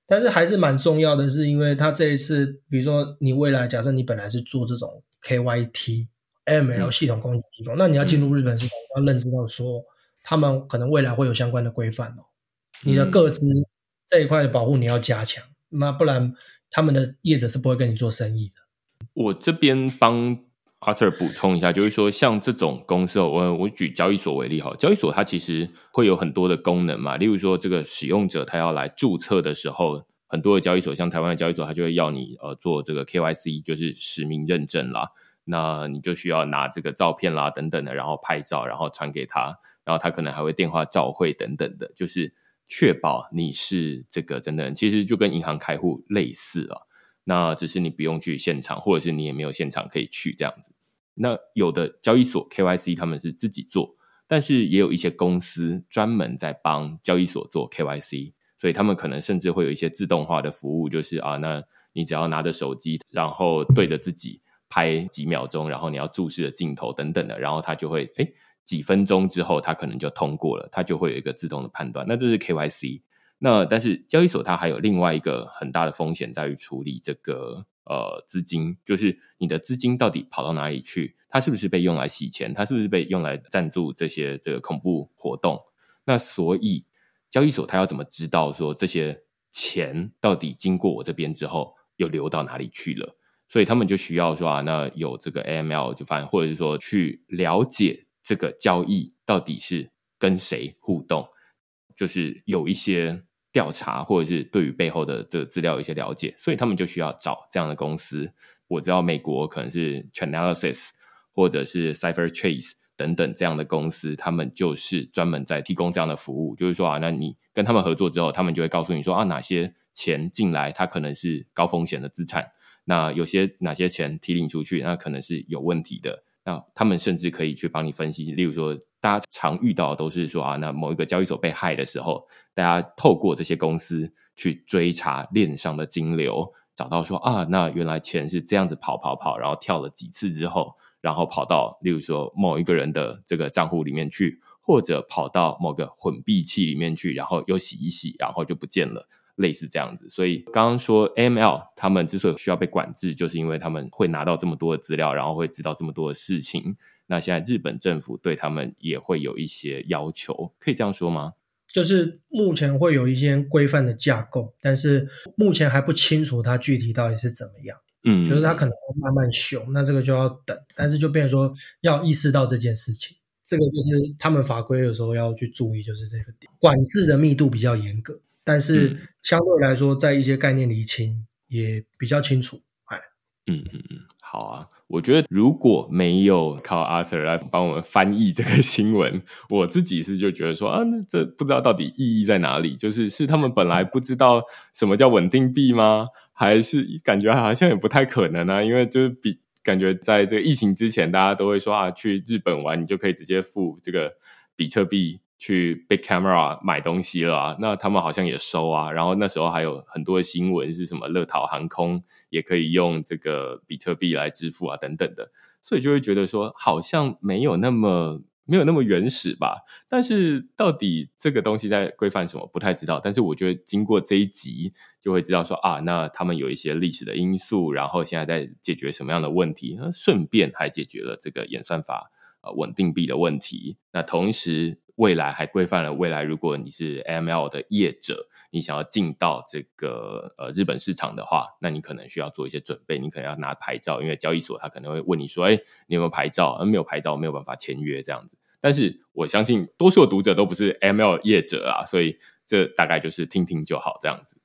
但是还是蛮重要的，是因为他这一次，比如说你未来假设你本来是做这种 KYT。AML 系统工具提供，嗯、那你要进入日本市场，嗯、要认知到说，他们可能未来会有相关的规范哦。嗯、你的个资这一块的保护你要加强，那不然他们的业者是不会跟你做生意的。我这边帮 Arthur 补充一下，就是说，像这种公司，我我举交易所为例哈，交易所它其实会有很多的功能嘛，例如说，这个使用者他要来注册的时候，很多的交易所，像台湾的交易所，它就会要你呃做这个 KYC，就是实名认证啦。那你就需要拿这个照片啦，等等的，然后拍照，然后传给他，然后他可能还会电话照会等等的，就是确保你是这个真的人。其实就跟银行开户类似啊，那只是你不用去现场，或者是你也没有现场可以去这样子。那有的交易所 KYC 他们是自己做，但是也有一些公司专门在帮交易所做 KYC，所以他们可能甚至会有一些自动化的服务，就是啊，那你只要拿着手机，然后对着自己拍几秒钟，然后你要注视的镜头等等的，然后它就会诶几分钟之后，它可能就通过了，它就会有一个自动的判断。那这是 KYC。那但是交易所它还有另外一个很大的风险在于处理这个呃资金，就是你的资金到底跑到哪里去？它是不是被用来洗钱？它是不是被用来赞助这些这个恐怖活动？那所以交易所它要怎么知道说这些钱到底经过我这边之后又流到哪里去了？所以他们就需要说啊，那有这个 AML 就反正或者是说去了解这个交易到底是跟谁互动。就是有一些调查，或者是对于背后的这个资料有一些了解，所以他们就需要找这样的公司。我知道美国可能是 Chainalysis 或者是 Cipher Chase 等等这样的公司，他们就是专门在提供这样的服务。就是说啊，那你跟他们合作之后，他们就会告诉你说啊，哪些钱进来，它可能是高风险的资产；那有些哪些钱提领出去，那可能是有问题的。那他们甚至可以去帮你分析，例如说，大家常遇到的都是说啊，那某一个交易所被害的时候，大家透过这些公司去追查链上的金流，找到说啊，那原来钱是这样子跑跑跑，然后跳了几次之后，然后跑到例如说某一个人的这个账户里面去，或者跑到某个混币器里面去，然后又洗一洗，然后就不见了。类似这样子，所以刚刚说 AML 他们之所以需要被管制，就是因为他们会拿到这么多的资料，然后会知道这么多的事情。那现在日本政府对他们也会有一些要求，可以这样说吗？就是目前会有一些规范的架构，但是目前还不清楚它具体到底是怎么样。嗯，就是它可能会慢慢修，那这个就要等。但是就变成说要意识到这件事情，这个就是他们法规有时候要去注意，就是这个点，管制的密度比较严格。但是相对来说，在一些概念厘清也比较清楚。哎，嗯嗯嗯，好啊。我觉得如果没有靠 Arthur 来帮我们翻译这个新闻，我自己是就觉得说啊，这不知道到底意义在哪里？就是是他们本来不知道什么叫稳定币吗？还是感觉好像也不太可能啊？因为就是比感觉在这个疫情之前，大家都会说啊，去日本玩你就可以直接付这个比特币。去 Big Camera 买东西了啊，那他们好像也收啊。然后那时候还有很多新闻是什么，乐桃航空也可以用这个比特币来支付啊，等等的。所以就会觉得说，好像没有那么没有那么原始吧。但是到底这个东西在规范什么，不太知道。但是我觉得经过这一集，就会知道说啊，那他们有一些历史的因素，然后现在在解决什么样的问题，那顺便还解决了这个演算法呃稳定币的问题。那同时。未来还规范了未来，如果你是 AML 的业者，你想要进到这个呃日本市场的话，那你可能需要做一些准备，你可能要拿牌照，因为交易所他可能会问你说：“哎，你有没有牌照？”而没有牌照，没有办法签约这样子。但是我相信多数的读者都不是 AML 业者啊，所以这大概就是听听就好这样子。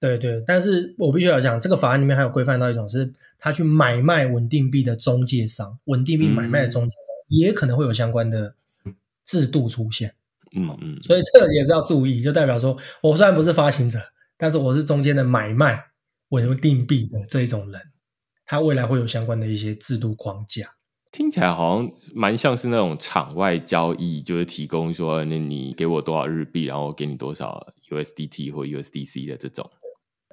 对对，但是我必须要讲，这个法案里面还有规范到一种是，他去买卖稳定币的中介商，稳定币买卖的中介商、也可能会有相关的。制度出现，嗯嗯，所以这也是要注意，就代表说，我虽然不是发行者，但是我是中间的买卖稳定币的这一种人，他未来会有相关的一些制度框架。听起来好像蛮像是那种场外交易，就是提供说，那你给我多少日币，然后我给你多少 USDT 或 USDC 的这种。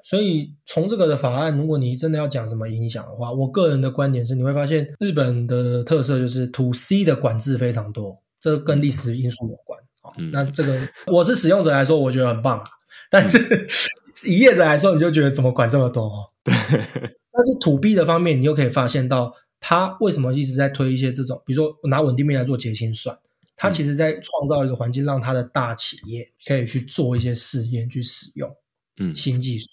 所以从这个的法案，如果你真的要讲什么影响的话，我个人的观点是，你会发现日本的特色就是 To C 的管制非常多。这跟历史因素有关，嗯，那这个我是使用者来说，我觉得很棒啊。但是以业者来说，你就觉得怎么管这么多哦？对。但是 To B 的方面，你又可以发现到，它为什么一直在推一些这种，比如说拿稳定币来做结清算，它其实在创造一个环境，让它的大企业可以去做一些试验，去使用嗯新技术，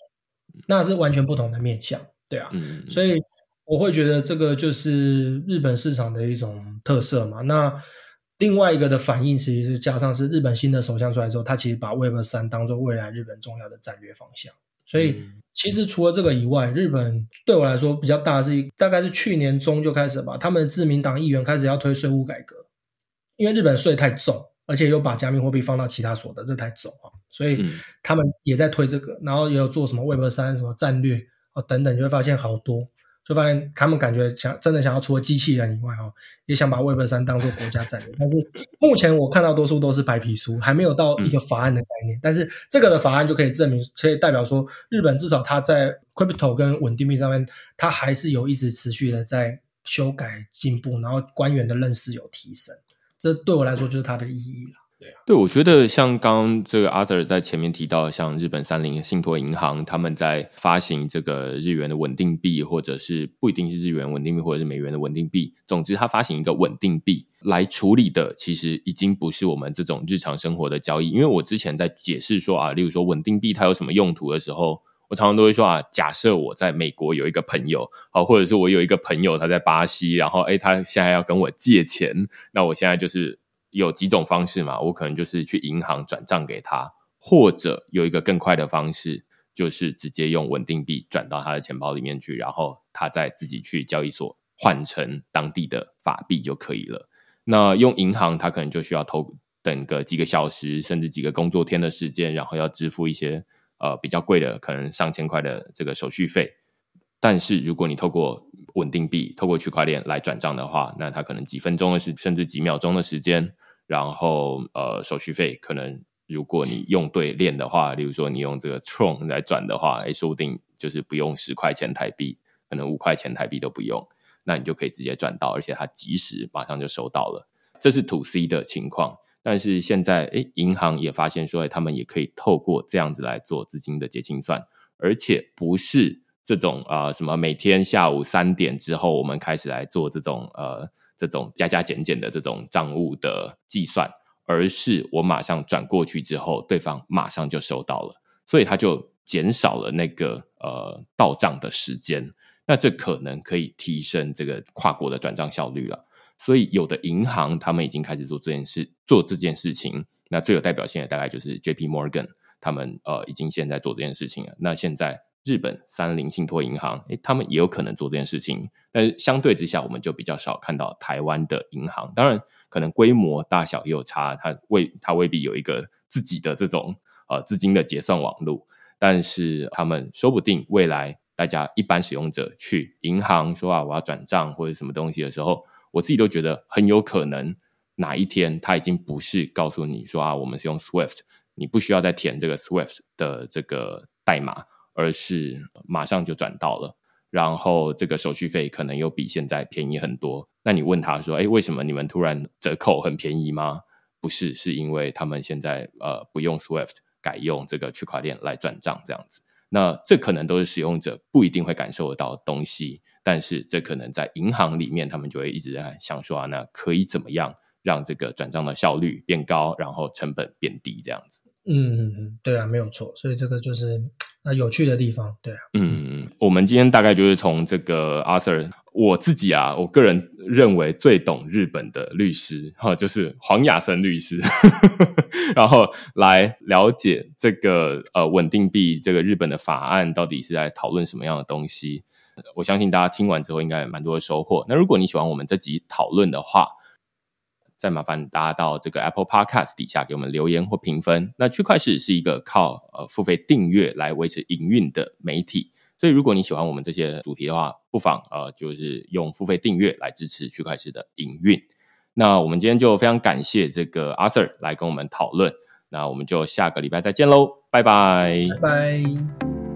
那是完全不同的面向，对啊。嗯。所以我会觉得这个就是日本市场的一种特色嘛。那另外一个的反应，其实是加上是日本新的首相出来之后，他其实把 Web 三当做未来日本重要的战略方向。所以，其实除了这个以外，日本对我来说比较大的是，大概是去年中就开始吧，他们的自民党议员开始要推税务改革，因为日本税太重，而且又把加密货币放到其他所得，这太重啊，所以他们也在推这个，然后也有做什么 Web 三什么战略啊等等，就会发现好多。就发现他们感觉想真的想要除了机器人以外哦，也想把 Web 三当做国家战略。但是目前我看到多数都是白皮书，还没有到一个法案的概念。嗯、但是这个的法案就可以证明，可以代表说，日本至少它在 Crypto 跟稳定币上面，它还是有一直持续的在修改进步，然后官员的认识有提升。这对我来说就是它的意义了。对，我觉得像刚刚这个 Arthur 在前面提到，像日本三菱信托银行，他们在发行这个日元的稳定币，或者是不一定是日元稳定币，或者是美元的稳定币，总之，它发行一个稳定币来处理的，其实已经不是我们这种日常生活的交易。因为我之前在解释说啊，例如说稳定币它有什么用途的时候，我常常都会说啊，假设我在美国有一个朋友，好，或者是我有一个朋友他在巴西，然后诶，他现在要跟我借钱，那我现在就是。有几种方式嘛，我可能就是去银行转账给他，或者有一个更快的方式，就是直接用稳定币转到他的钱包里面去，然后他再自己去交易所换成当地的法币就可以了。那用银行，他可能就需要投等个几个小时，甚至几个工作天的时间，然后要支付一些呃比较贵的，可能上千块的这个手续费。但是如果你透过稳定币透过区块链来转账的话，那它可能几分钟的时，甚至几秒钟的时间，然后呃手续费可能如果你用对链的话，例如说你用这个 Tron 来转的话，哎，说不定就是不用十块钱台币，可能五块钱台币都不用，那你就可以直接转到，而且它即时马上就收到了。这是 To C 的情况，但是现在哎，银行也发现说，哎，他们也可以透过这样子来做资金的结清算，而且不是。这种啊、什么每天下午三点之后，我们开始来做这种呃，这种加加减减的这种账务的计算，而是我马上转过去之后，对方马上就收到了，所以他就减少了那个呃到账的时间，那这可能可以提升这个跨国的转账效率了。所以有的银行他们已经开始做这件事，做这件事情，那最有代表性的大概就是 JP Morgan，他们呃已经现在做这件事情了。那现在。日本三菱信托银行，诶，他们也有可能做这件事情，但是相对之下，我们就比较少看到台湾的银行。当然，可能规模大小也有差，它未它未必有一个自己的这种呃资金的结算网络，但是他们说不定未来大家一般使用者去银行说啊，我要转账或者什么东西的时候，我自己都觉得很有可能哪一天他已经不是告诉你说啊，我们是用 SWIFT，你不需要再填这个 SWIFT 的这个代码。而是马上就转到了，然后这个手续费可能又比现在便宜很多。那你问他说：“哎，为什么你们突然折扣很便宜吗？”不是，是因为他们现在呃不用 SWIFT，改用这个区块链来转账这样子。那这可能都是使用者不一定会感受得到的东西，但是这可能在银行里面，他们就会一直在想说啊，那可以怎么样让这个转账的效率变高，然后成本变低这样子。嗯嗯嗯，对啊，没有错。所以这个就是。啊，有趣的地方，对啊，嗯，我们今天大概就是从这个 Arthur，我自己啊，我个人认为最懂日本的律师哈，就是黄雅森律师，然后来了解这个呃稳定币这个日本的法案到底是在讨论什么样的东西。我相信大家听完之后应该有蛮多的收获。那如果你喜欢我们这集讨论的话，再麻烦大家到这个 Apple Podcast 底下给我们留言或评分。那区块势是一个靠呃付费订阅来维持营运的媒体，所以如果你喜欢我们这些主题的话，不妨呃就是用付费订阅来支持区块势的营运。那我们今天就非常感谢这个 Arthur 来跟我们讨论，那我们就下个礼拜再见喽，拜拜，拜拜。